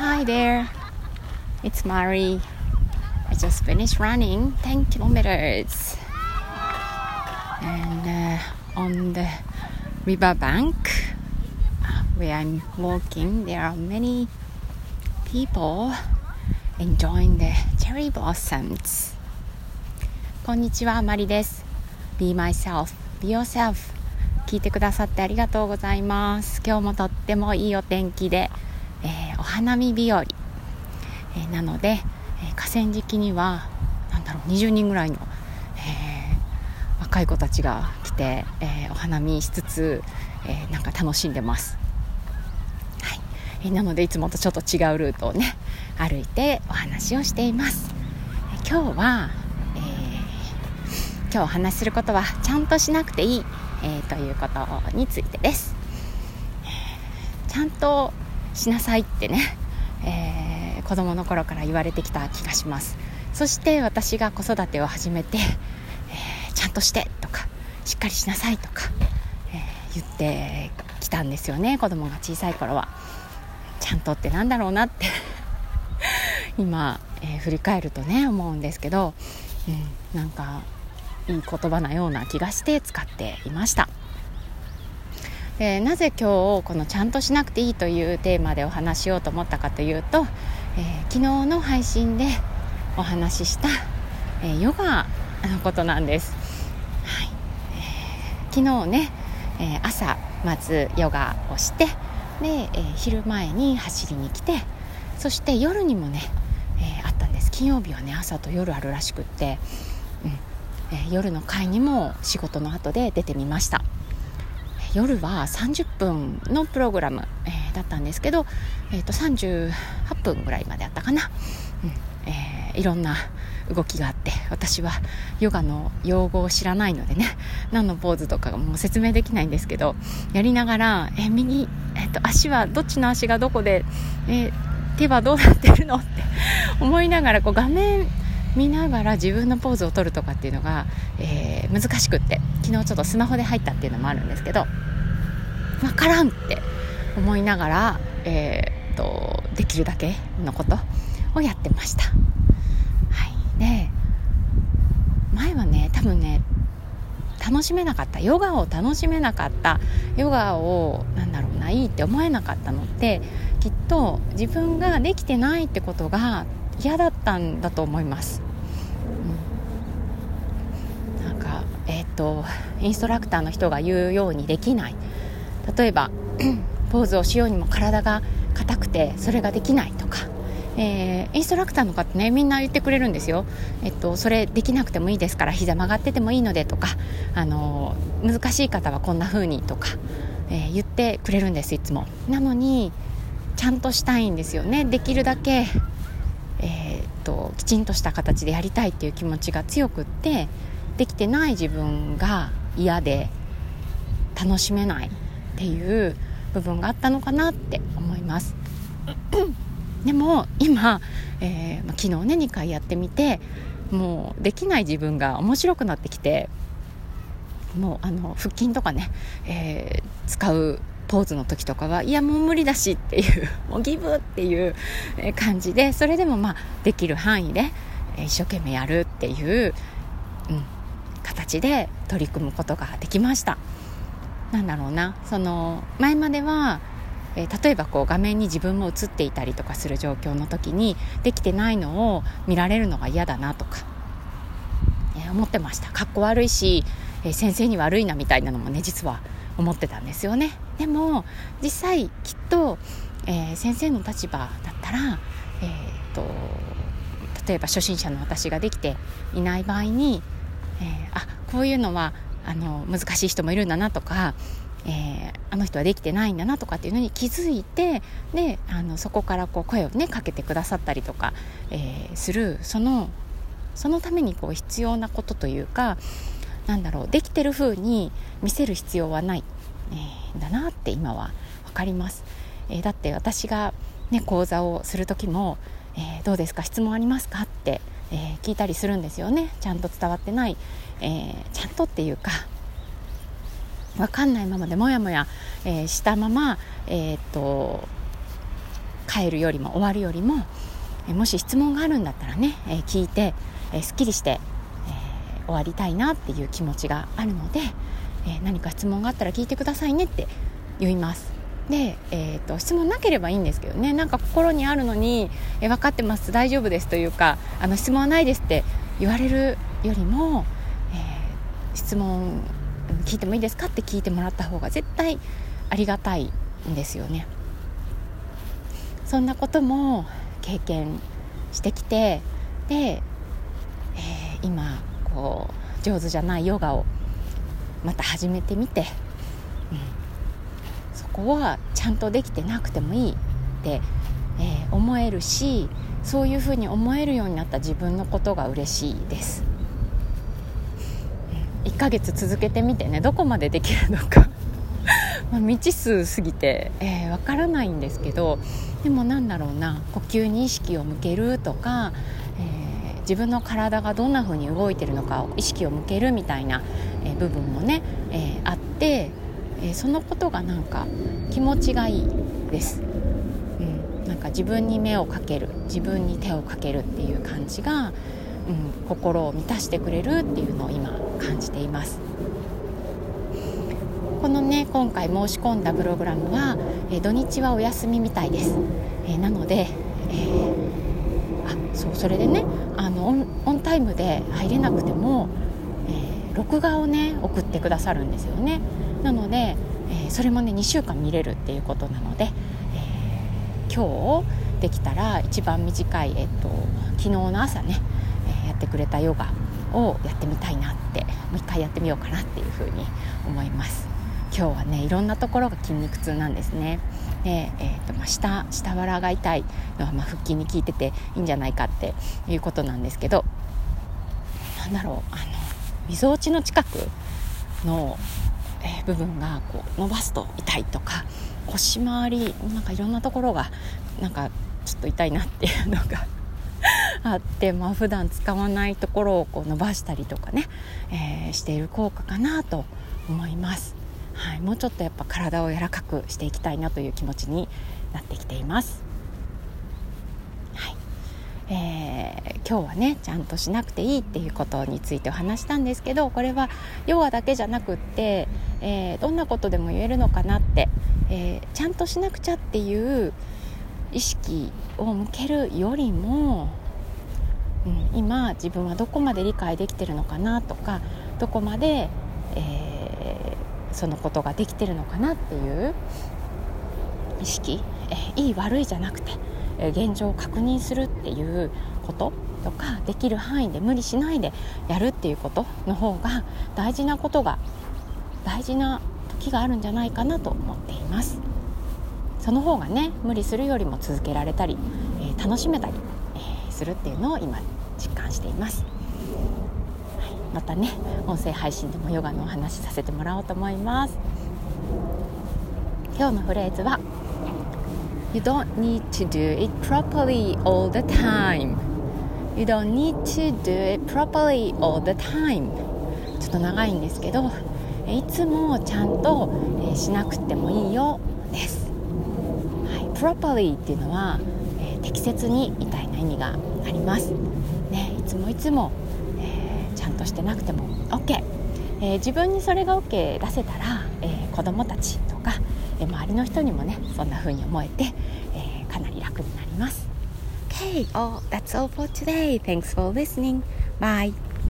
Hi there. It's Mari. I just finished running 10 kilometers. And uh, on the riverbank where I'm walking, there are many people enjoying the cherry blossoms. こんにちは、マリです。Be myself, be yourself. 聞いてくださってありがとうございます。今日もとってもいいお天気で、花見日和、えー、なので、えー、河川敷にはなんだろう20人ぐらいの、え若い子たちが来て、えお花見しつつ、えなんか楽しんでます。はい、えなのでいつもとちょっと違うルートをね歩いてお話をしています。え今日は、え今日お話しすることはちゃんとしなくていい、えということについてです。ちゃんとしなさいってね、えー、子供の頃から言われてきた気がします。そして私が子育てを始めて、えー、ちゃんとしてとかしっかりしなさいとか、えー、言ってきたんですよね子供が小さい頃は。ちゃんとってなんだろうなって 今、え振り返るとね思うんですけど、うん、なんかいい言葉なような気がして使っていました。えー、なぜ今日この「ちゃんとしなくていい」というテーマでお話しようと思ったかというと、えー、昨日の配信でお話しした、えー、ヨガのことなんです、はい。え昨日ね、え朝まずヨガをしてで、え昼前に走りに来てそして夜にもね、えあったんです。金曜日はね朝と夜あるらしくって、うん。え夜の会にも仕事の後で出てみました。夜は30分のプログラム、えー、だったんですけど、えー、と38分ぐらいまであったかな、うんえー、いろんな動きがあって私はヨガの用語を知らないのでね何のポーズとかもう説明できないんですけどやりながら、えー、右、えーと、足はどっちの足がどこで、えー、手はどうなってるのって思いながらこう画面見ながら自分のポーズを取るとかっていうのが、えー、難しくって昨日ちょっとスマホで入ったっていうのもあるんですけど分からんって思いながら、えー、とできるだけのことをやってました。はい、で前はね多分ね楽しめなかった。ヨガを楽しめなかった。ヨガをなんだろうないいって思えなかったのってきっと自分ができてないってことが嫌だったんだと思います、うん、なんかえっ、ー、とインストラクターの人が言うようにできない。例えば ポーズをしようにも体が硬くてそれができないとか、えー、インストラクターの方ねみんな言ってくれるんですよ、えっと、それできなくてもいいですから膝曲がっててもいいのでとか、あの難しい方はこんな風にとか、えー、言ってくれるんですいつも。なのにちゃんとしたいんですよね。できるだけえー、ときちんとした形でやりたいっていう気持ちが強くってできてない自分が嫌で楽しめないっていう部分があったのかなって思います。でも今、えー、ま昨日ね2回やってみてもうできない自分が面白くなってきてもうあの腹筋とかね、えー、使うポーズの時とかはいやもう無理だしっていう もうギブっていう感じでそれでもまあできる範囲で一生懸命やるっていう、うん、形で取り組むことができました。なんだろうなその前まではえ、例えばこう画面に自分も映っていたりとかする状況の時にできてないのを見られるのが嫌だなとか、えー、思ってました。かっこ悪いし、えー、先生に悪いなみたいなのもね実は思ってたんですよね。でも実際きっと、えー、先生の立場だったら、えーと、例えば初心者の私ができていない場合に、えー、あこういうのはあの難しい人もいるんだなとか、えー、あの人はできてないんだなとかっていうのに気づいてであのそこからこう声をねかけてくださったりとか、えー、するそのそのためにこう必要なことというかなんだろうできてる風に見せる必要はない、えー、だなって今は分かります、えー、だって私が、ね、講座をする時も、えー、どうですか？質問ありますか?」って、え聞いたりするんですよね。ちゃんと伝わってない、えちゃんとっていうか分かんないままでもやもや、えしたまま、えーと帰るよりも終わるよりも、えもし質問があるんだったらね、え聞いて、えすっきりして、終わりたいなっていう気持ちがあるので、え何か質問があったら聞いてくださいねって言いますで、えーと、質問なければいいんですけどねなんか心にあるのに、え分かってます大丈夫ですというかあの質問はないですって言われるよりも、えー、質問聞いてもいいですかって聞いてもらった方が絶対ありがたいんですよね。そんなことも経験してきてで、えー、今上手じゃないヨガをまた始めてみて、うん、そこはちゃんとできてなくてもいいって、えー、思えるしそういうふうに思えるようになった自分のことが嬉しいです。1ヶ月続けてみてねどこまでできるのか。まあ未知数すぎてわ、えー、からないんですけどでもなんだろうな呼吸に意識を向けるとか、えー、自分の体がどんな風に動いてるのかを意識を向けるみたいな、え、部分もね、えあって、えそのことがなんか気持ちがいいです。うん、なんか自分に目をかける自分に手をかけるっていう感じが、うん、心を満たしてくれるっていうのを今感じています。このね今回申し込んだプログラムは、え、土日はお休みみたいです、え、なので、えー、そうそれでねあのオンタイムで入れなくても、え録画をね送ってくださるんですよね。なので、えそれもね2週間見れるっていうことなので、え今日できたら一番短い、えっと、昨日の朝ね、えやってくれたヨガをやってみたいなってもう一回やってみようかなっていうふうに思います。今日はねいろんなところが筋肉痛なんですね。で、えーとまあ、下下腹が痛いのはまあ腹筋に効いてていいんじゃないかっていうことなんですけどなんだろうあのみぞおちの近くの、えー、部分がこう伸ばすと痛いとか腰回りなんかいろんなところがなんかちょっと痛いなっていうのが あって、まあ普段使わないところをこう伸ばしたりとかね、えー、している効果かなと思います。はい、もうちょっとやっぱ体を柔らかくしていきたいなという気持ちになってきています。はいえー、今日はねちゃんとしなくていいっていうことについてお話したんですけどこれはヨガだけじゃなくって、えー、どんなことでも言えるのかなって、えー、ちゃんとしなくちゃっていう意識を向けるよりも、うん、今自分はどこまで理解できてるのかなとかどこまで、えーそのことができてるのかなっていう意識、えいい悪いじゃなくて、え現状を確認するっていうこととかできる範囲で無理しないでやるっていうことの方が大事なことが大事な時があるんじゃないかなと思っています。その方がね無理するよりも続けられたり、えー、楽しめたり、えー、するっていうのを今実感しています。またね音声配信でもヨガのお話しさせてもらおうと思います。今日のフレーズは You don't need to do it properly all the time. You don't need to do it properly all the time. ちょっと長いんですけどいつもちゃんとしなくてもいいよです、はい、properly っていうのは、えー、適切にみたいな意味があります、ね、いつもいつもちゃんとしてなくても OK、えー、自分にそれが OK 出せたら、えー、子どもたちとか、えー、周りの人にもねそんな風に思えて、えー、かなり楽になります Okay, oh, that's all for today. Thanks for listening. Bye.